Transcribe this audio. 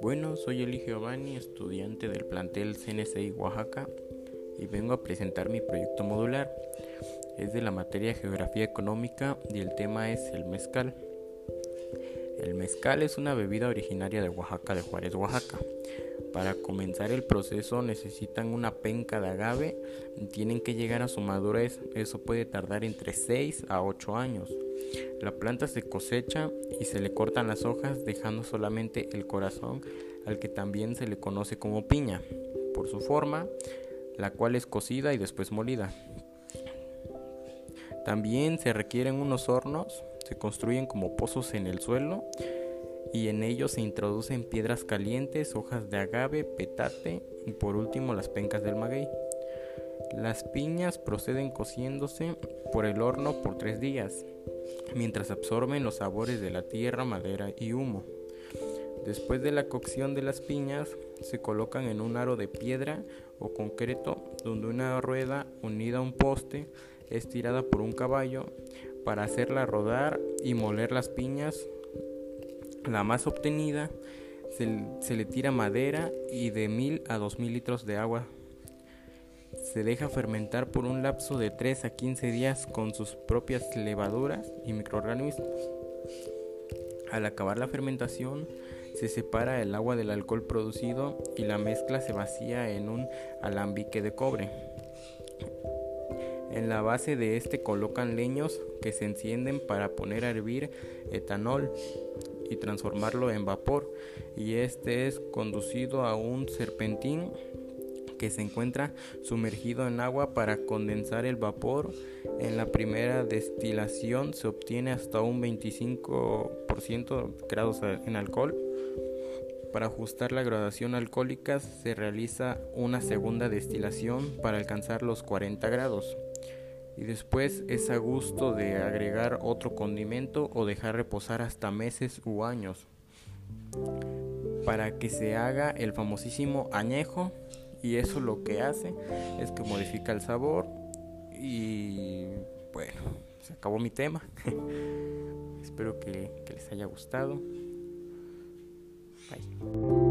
Bueno, soy Eli Giovanni, estudiante del plantel CNCI Oaxaca y vengo a presentar mi proyecto modular. Es de la materia Geografía Económica y el tema es el mezcal. El mezcal es una bebida originaria de Oaxaca, de Juárez, Oaxaca. Para comenzar el proceso necesitan una penca de agave, tienen que llegar a su madurez, eso puede tardar entre 6 a 8 años. La planta se cosecha y se le cortan las hojas dejando solamente el corazón al que también se le conoce como piña, por su forma, la cual es cocida y después molida. También se requieren unos hornos, se construyen como pozos en el suelo y en ellos se introducen piedras calientes, hojas de agave, petate y por último las pencas del maguey. Las piñas proceden cociéndose por el horno por tres días, mientras absorben los sabores de la tierra, madera y humo. Después de la cocción de las piñas, se colocan en un aro de piedra o concreto donde una rueda unida a un poste es tirada por un caballo para hacerla rodar y moler las piñas. La más obtenida se, se le tira madera y de mil a dos mil litros de agua se deja fermentar por un lapso de 3 a 15 días con sus propias levaduras y microorganismos. Al acabar la fermentación, se separa el agua del alcohol producido y la mezcla se vacía en un alambique de cobre. En la base de este colocan leños que se encienden para poner a hervir etanol y transformarlo en vapor y este es conducido a un serpentín que se encuentra sumergido en agua para condensar el vapor. En la primera destilación se obtiene hasta un 25% grados en alcohol. Para ajustar la graduación alcohólica se realiza una segunda destilación para alcanzar los 40 grados. Y después es a gusto de agregar otro condimento o dejar reposar hasta meses u años para que se haga el famosísimo añejo y eso lo que hace es que modifica el sabor y bueno, se acabó mi tema. Espero que, les haya gustado. Bye.